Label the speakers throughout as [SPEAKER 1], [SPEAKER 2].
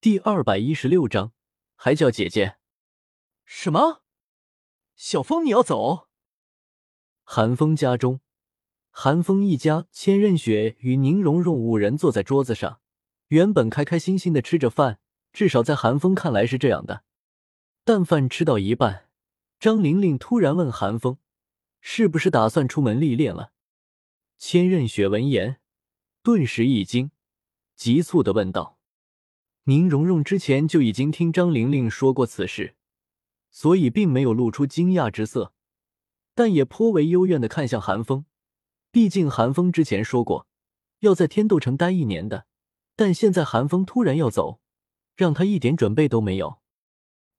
[SPEAKER 1] 第二百一十六章，还叫姐姐？
[SPEAKER 2] 什么？小风，你要走？
[SPEAKER 1] 韩风家中，韩风一家，千仞雪与宁荣荣五人坐在桌子上，原本开开心心的吃着饭，至少在韩风看来是这样的。但饭吃到一半，张玲玲突然问韩风：“是不是打算出门历练了？”千仞雪闻言，顿时一惊，急促的问道。宁荣荣之前就已经听张玲玲说过此事，所以并没有露出惊讶之色，但也颇为幽怨的看向韩风。毕竟韩风之前说过要在天斗城待一年的，但现在韩风突然要走，让他一点准备都没有。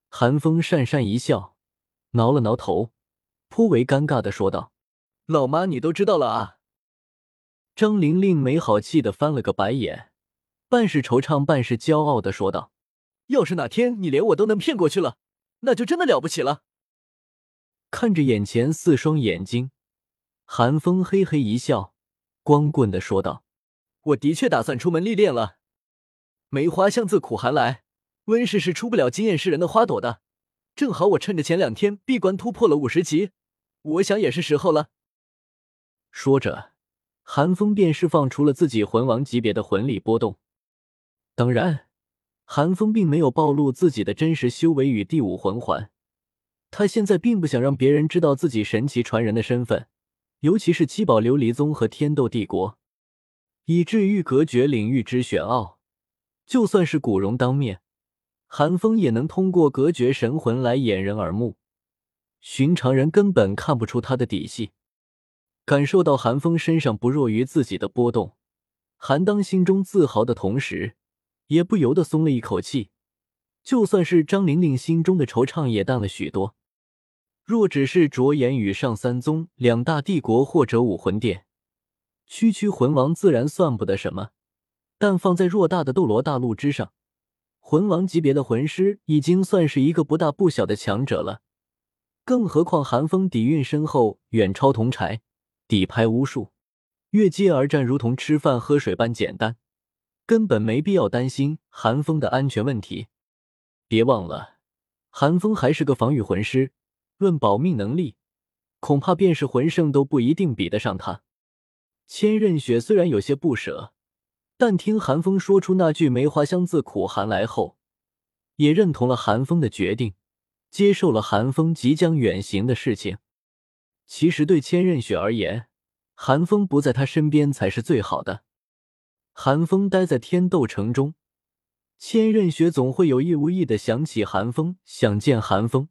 [SPEAKER 1] 韩风讪讪一笑，挠了挠头，颇为尴尬的说道：“
[SPEAKER 2] 老妈，你都知道了啊？”
[SPEAKER 1] 张玲玲没好气的翻了个白眼。半是惆怅，半是骄傲的说道：“
[SPEAKER 2] 要是哪天你连我都能骗过去了，那就真的了不起了。”
[SPEAKER 1] 看着眼前四双眼睛，寒风嘿嘿一笑，光棍的说道：“
[SPEAKER 2] 我的确打算出门历练了。梅花香自苦寒来，温室是出不了惊艳世人的花朵的。正好我趁着前两天闭关突破了五十级，我想也是时候了。”
[SPEAKER 1] 说着，寒风便释放出了自己魂王级别的魂力波动。当然，韩风并没有暴露自己的真实修为与第五魂环。他现在并不想让别人知道自己神奇传人的身份，尤其是七宝琉璃宗和天斗帝国，以至于隔绝领域之玄奥。就算是古荣当面，韩风也能通过隔绝神魂来掩人耳目，寻常人根本看不出他的底细。感受到韩风身上不弱于自己的波动，韩当心中自豪的同时。也不由得松了一口气，就算是张玲玲心中的惆怅也淡了许多。若只是着眼于上三宗两大帝国或者武魂殿，区区魂王自然算不得什么。但放在偌大的斗罗大陆之上，魂王级别的魂师已经算是一个不大不小的强者了。更何况寒风底蕴深厚，远超铜柴，底牌无数，越阶而战如同吃饭喝水般简单。根本没必要担心寒风的安全问题。别忘了，寒风还是个防御魂师，论保命能力，恐怕便是魂圣都不一定比得上他。千仞雪虽然有些不舍，但听寒风说出那句“梅花香自苦寒来”后，也认同了寒风的决定，接受了寒风即将远行的事情。其实对千仞雪而言，寒风不在他身边才是最好的。寒风待在天斗城中，千仞雪总会有意无意的想起寒风，想见寒风。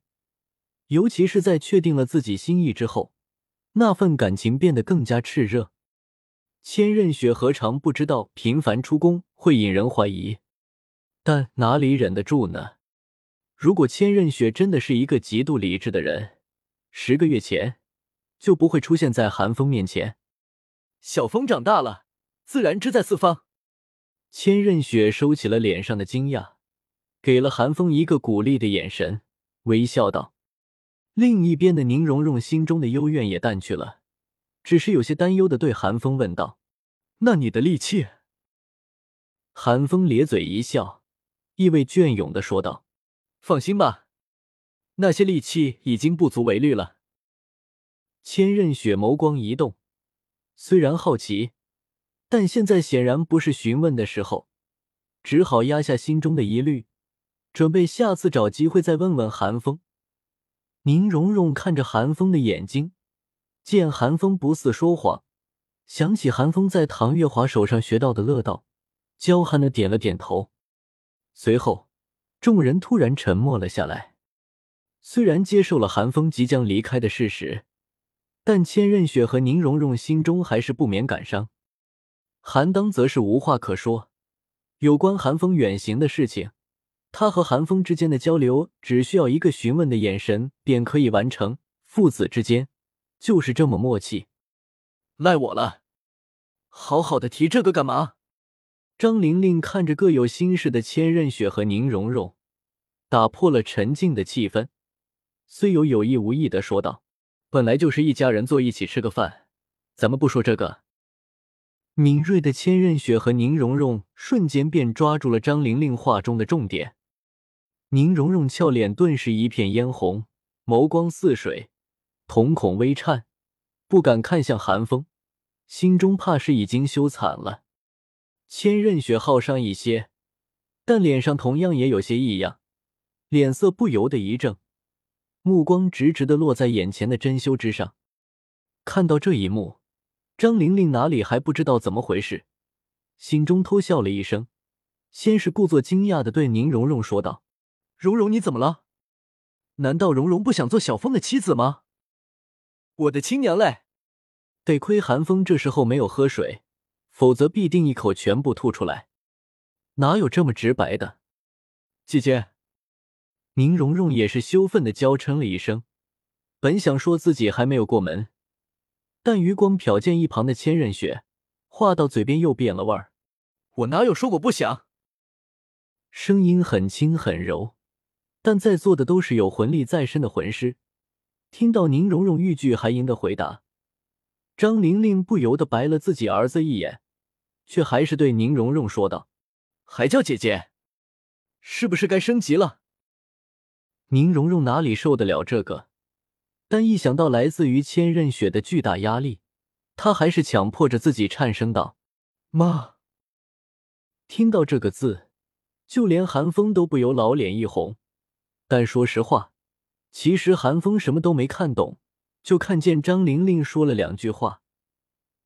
[SPEAKER 1] 尤其是在确定了自己心意之后，那份感情变得更加炽热。千仞雪何尝不知道频繁出宫会引人怀疑，但哪里忍得住呢？如果千仞雪真的是一个极度理智的人，十个月前就不会出现在寒风面前。
[SPEAKER 2] 小风长大了。自然之在四方。
[SPEAKER 1] 千仞雪收起了脸上的惊讶，给了韩风一个鼓励的眼神，微笑道。另一边的宁荣荣心中的幽怨也淡去了，只是有些担忧的对韩风问道：“
[SPEAKER 2] 那你的力气？”
[SPEAKER 1] 韩风咧嘴一笑，意味隽永的说道：“
[SPEAKER 2] 放心吧，那些力气已经不足为虑了。”
[SPEAKER 1] 千仞雪眸光一动，虽然好奇。但现在显然不是询问的时候，只好压下心中的疑虑，准备下次找机会再问问韩风。宁荣荣看着韩风的眼睛，见韩风不似说谎，想起韩风在唐月华手上学到的乐道，娇憨的点了点头。随后，众人突然沉默了下来。虽然接受了韩风即将离开的事实，但千仞雪和宁荣荣心中还是不免感伤。韩当则是无话可说，有关韩风远行的事情，他和韩风之间的交流只需要一个询问的眼神便可以完成，父子之间就是这么默契。
[SPEAKER 2] 赖我了，好好的提这个干嘛？
[SPEAKER 1] 张玲玲看着各有心事的千仞雪和宁荣荣，打破了沉静的气氛，虽有有意无意的说道：“本来就是一家人坐一起吃个饭，咱们不说这个。”敏锐的千仞雪和宁荣荣瞬间便抓住了张玲玲话中的重点。宁荣荣俏脸顿时一片嫣红，眸光似水，瞳孔微颤，不敢看向寒风，心中怕是已经羞惨了。千仞雪好上一些，但脸上同样也有些异样，脸色不由得一怔，目光直直的落在眼前的珍馐之上。看到这一幕，张玲玲哪里还不知道怎么回事，心中偷笑了一声，先是故作惊讶的对宁荣荣说道。
[SPEAKER 2] 荣荣，你怎么了？难道荣荣不想做小峰的妻子吗？我的亲娘嘞！
[SPEAKER 1] 得亏韩风这时候没有喝水，否则必定一口全部吐出来。哪有这么直白的？
[SPEAKER 2] 姐姐，
[SPEAKER 1] 宁荣荣也是羞愤的娇嗔了一声，本想说自己还没有过门，但余光瞟见一旁的千仞雪，话到嘴边又变了味儿。
[SPEAKER 2] 我哪有说过不想？
[SPEAKER 1] 声音很轻很柔。但在座的都是有魂力在身的魂师，听到宁荣荣欲拒还迎的回答，张玲玲不由得白了自己儿子一眼，却还是对宁荣荣说道：“
[SPEAKER 2] 还叫姐姐，是不是该升级了？”
[SPEAKER 1] 宁荣荣哪里受得了这个？但一想到来自于千仞雪的巨大压力，他还是强迫着自己颤声道：“
[SPEAKER 2] 妈。”
[SPEAKER 1] 听到这个字，就连韩风都不由老脸一红。但说实话，其实韩风什么都没看懂，就看见张玲玲说了两句话，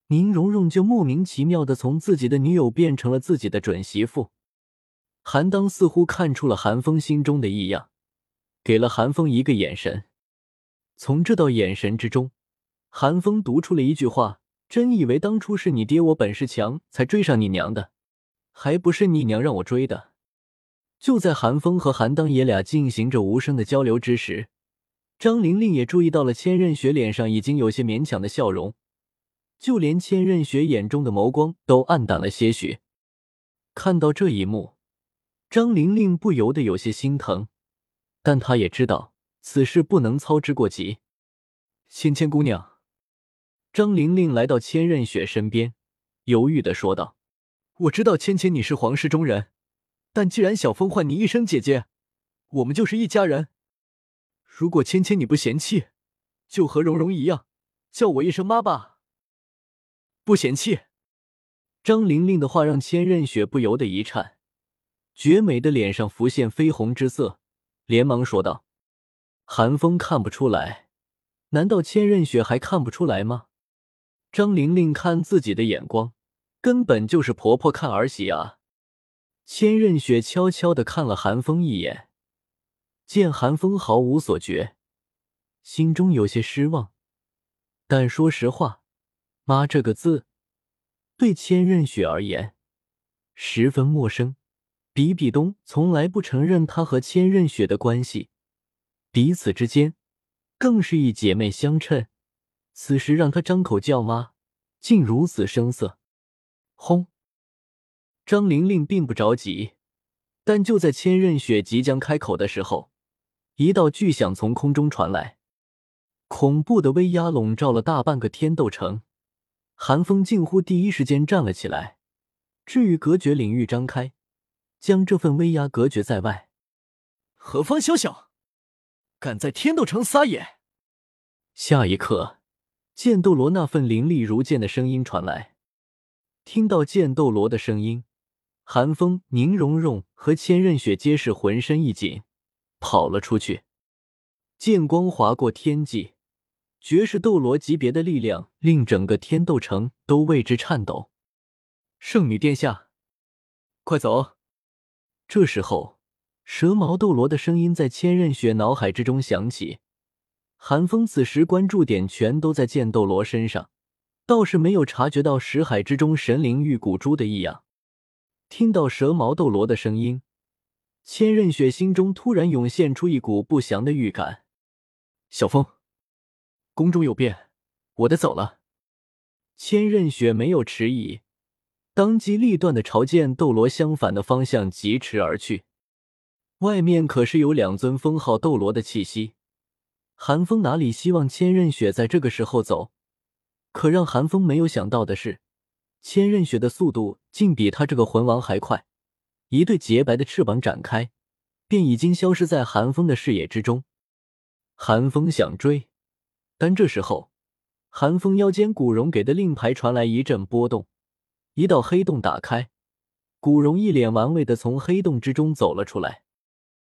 [SPEAKER 1] 宁荣荣就莫名其妙的从自己的女友变成了自己的准媳妇。韩当似乎看出了韩风心中的异样，给了韩风一个眼神。从这道眼神之中，韩风读出了一句话：“真以为当初是你爹我本事强才追上你娘的，还不是你娘让我追的。”就在韩风和韩当爷俩进行着无声的交流之时，张玲玲也注意到了千仞雪脸上已经有些勉强的笑容，就连千仞雪眼中的眸光都暗淡了些许。看到这一幕，张玲玲不由得有些心疼，但她也知道此事不能操之过急。
[SPEAKER 2] 芊芊姑娘，
[SPEAKER 1] 张玲玲来到千仞雪身边，犹豫的说道：“
[SPEAKER 2] 我知道芊芊你是皇室中人。”但既然小风唤你一声姐姐，我们就是一家人。如果芊芊你不嫌弃，就和蓉蓉一样，叫我一声妈吧。不嫌弃。
[SPEAKER 1] 张玲玲的话让千仞雪不由得一颤，绝美的脸上浮现绯红之色，连忙说道：“寒风看不出来，难道千仞雪还看不出来吗？”张玲玲看自己的眼光，根本就是婆婆看儿媳啊。千仞雪悄悄的看了韩风一眼，见韩风毫无所觉，心中有些失望。但说实话，“妈”这个字对千仞雪而言十分陌生。比比东从来不承认他和千仞雪的关系，彼此之间更是以姐妹相称。此时让他张口叫妈，竟如此生涩。轰！张玲玲并不着急，但就在千仞雪即将开口的时候，一道巨响从空中传来，恐怖的威压笼罩了大半个天斗城。寒风近乎第一时间站了起来，至于隔绝领域张开，将这份威压隔绝在外。
[SPEAKER 2] 何方宵小，敢在天斗城撒野！
[SPEAKER 1] 下一刻，剑斗罗那份凌厉如剑的声音传来。听到剑斗罗的声音。寒风、宁荣荣和千仞雪皆是浑身一紧，跑了出去。剑光划过天际，绝世斗罗级别的力量令整个天斗城都为之颤抖。
[SPEAKER 2] 圣女殿下，快走！
[SPEAKER 1] 这时候，蛇矛斗罗的声音在千仞雪脑海之中响起。寒风此时关注点全都在剑斗罗身上，倒是没有察觉到识海之中神灵玉骨珠的异样。听到蛇矛斗罗的声音，千仞雪心中突然涌现出一股不祥的预感。
[SPEAKER 2] 小风，宫中有变，我得走了。
[SPEAKER 1] 千仞雪没有迟疑，当机立断的朝剑斗罗相反的方向疾驰而去。外面可是有两尊封号斗罗的气息，寒风哪里希望千仞雪在这个时候走？可让寒风没有想到的是。千仞雪的速度竟比他这个魂王还快，一对洁白的翅膀展开，便已经消失在寒风的视野之中。寒风想追，但这时候，寒风腰间古荣给的令牌传来一阵波动，一道黑洞打开，古荣一脸玩味的从黑洞之中走了出来。